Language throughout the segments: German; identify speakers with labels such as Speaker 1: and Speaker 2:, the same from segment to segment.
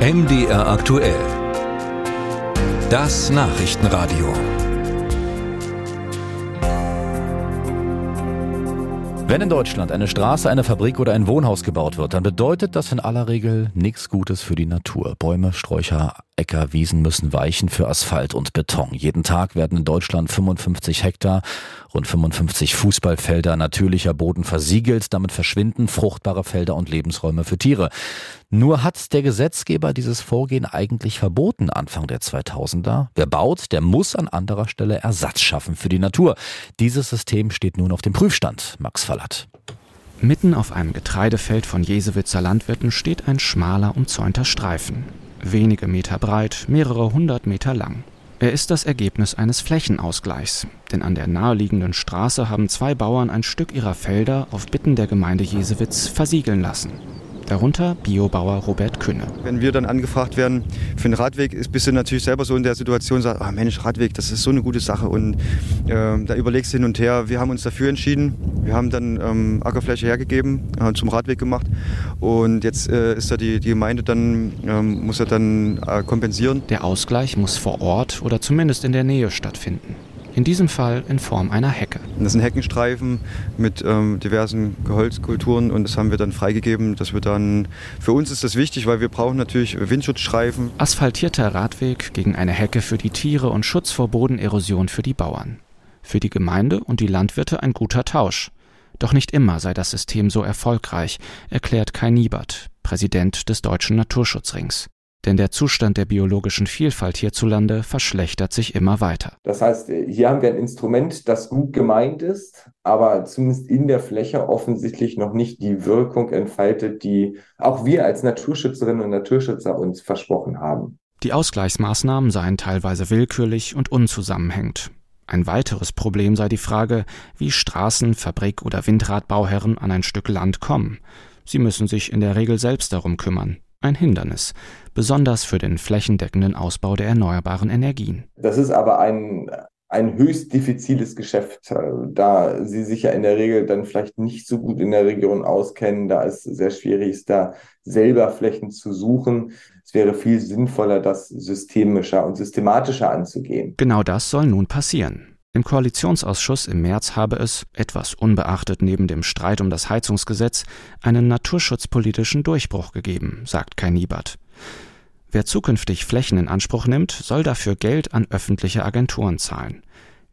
Speaker 1: MDR aktuell. Das Nachrichtenradio.
Speaker 2: Wenn in Deutschland eine Straße, eine Fabrik oder ein Wohnhaus gebaut wird, dann bedeutet das in aller Regel nichts Gutes für die Natur. Bäume, Sträucher, Äcker, Wiesen müssen weichen für Asphalt und Beton. Jeden Tag werden in Deutschland 55 Hektar, rund 55 Fußballfelder natürlicher Boden versiegelt. Damit verschwinden fruchtbare Felder und Lebensräume für Tiere. Nur hat der Gesetzgeber dieses Vorgehen eigentlich verboten Anfang der 2000er. Wer baut, der muss an anderer Stelle Ersatz schaffen für die Natur. Dieses System steht nun auf dem Prüfstand. Max Fallert.
Speaker 3: Mitten auf einem Getreidefeld von Jesewitzer Landwirten steht ein schmaler, umzäunter Streifen wenige Meter breit, mehrere hundert Meter lang. Er ist das Ergebnis eines Flächenausgleichs, denn an der naheliegenden Straße haben zwei Bauern ein Stück ihrer Felder auf Bitten der Gemeinde Jesewitz versiegeln lassen darunter Biobauer Robert Künne.
Speaker 4: Wenn wir dann angefragt werden für einen Radweg, bist du natürlich selber so in der Situation, sagst, oh Mensch, Radweg, das ist so eine gute Sache und äh, da überlegst du hin und her. Wir haben uns dafür entschieden. Wir haben dann ähm, Ackerfläche hergegeben, äh, zum Radweg gemacht und jetzt äh, ist da die, die Gemeinde dann, ähm, muss er dann äh, kompensieren.
Speaker 3: Der Ausgleich muss vor Ort oder zumindest in der Nähe stattfinden. In diesem Fall in Form einer Hecke.
Speaker 4: Das sind Heckenstreifen mit ähm, diversen Geholzkulturen und das haben wir dann freigegeben, dass wir dann, für uns ist das wichtig, weil wir brauchen natürlich Windschutzstreifen.
Speaker 3: Asphaltierter Radweg gegen eine Hecke für die Tiere und Schutz vor Bodenerosion für die Bauern. Für die Gemeinde und die Landwirte ein guter Tausch. Doch nicht immer sei das System so erfolgreich, erklärt Kai Niebert, Präsident des Deutschen Naturschutzrings. Denn der Zustand der biologischen Vielfalt hierzulande verschlechtert sich immer weiter.
Speaker 5: Das heißt, hier haben wir ein Instrument, das gut gemeint ist, aber zumindest in der Fläche offensichtlich noch nicht die Wirkung entfaltet, die auch wir als Naturschützerinnen und Naturschützer uns versprochen haben.
Speaker 3: Die Ausgleichsmaßnahmen seien teilweise willkürlich und unzusammenhängend. Ein weiteres Problem sei die Frage, wie Straßen-, Fabrik- oder Windradbauherren an ein Stück Land kommen. Sie müssen sich in der Regel selbst darum kümmern ein Hindernis, besonders für den flächendeckenden Ausbau der erneuerbaren Energien.
Speaker 5: Das ist aber ein, ein höchst diffiziles Geschäft, da Sie sich ja in der Regel dann vielleicht nicht so gut in der Region auskennen, da es sehr schwierig ist, da selber Flächen zu suchen. Es wäre viel sinnvoller, das systemischer und systematischer anzugehen.
Speaker 3: Genau das soll nun passieren. Im Koalitionsausschuss im März habe es, etwas unbeachtet neben dem Streit um das Heizungsgesetz, einen naturschutzpolitischen Durchbruch gegeben, sagt Kai Niebert. Wer zukünftig Flächen in Anspruch nimmt, soll dafür Geld an öffentliche Agenturen zahlen.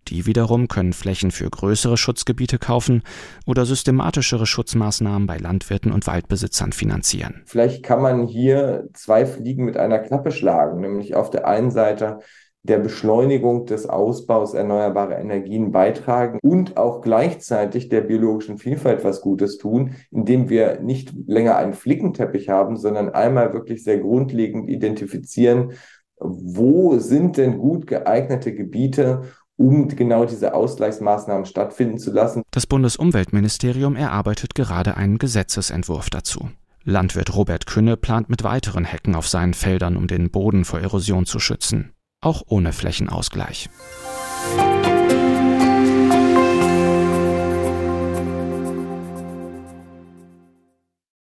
Speaker 3: Die wiederum können Flächen für größere Schutzgebiete kaufen oder systematischere Schutzmaßnahmen bei Landwirten und Waldbesitzern finanzieren.
Speaker 5: Vielleicht kann man hier zwei Fliegen mit einer Klappe schlagen, nämlich auf der einen Seite der Beschleunigung des Ausbaus erneuerbarer Energien beitragen und auch gleichzeitig der biologischen Vielfalt was Gutes tun, indem wir nicht länger einen Flickenteppich haben, sondern einmal wirklich sehr grundlegend identifizieren, wo sind denn gut geeignete Gebiete, um genau diese Ausgleichsmaßnahmen stattfinden zu lassen.
Speaker 3: Das Bundesumweltministerium erarbeitet gerade einen Gesetzesentwurf dazu. Landwirt Robert Künne plant mit weiteren Hecken auf seinen Feldern, um den Boden vor Erosion zu schützen auch ohne Flächenausgleich.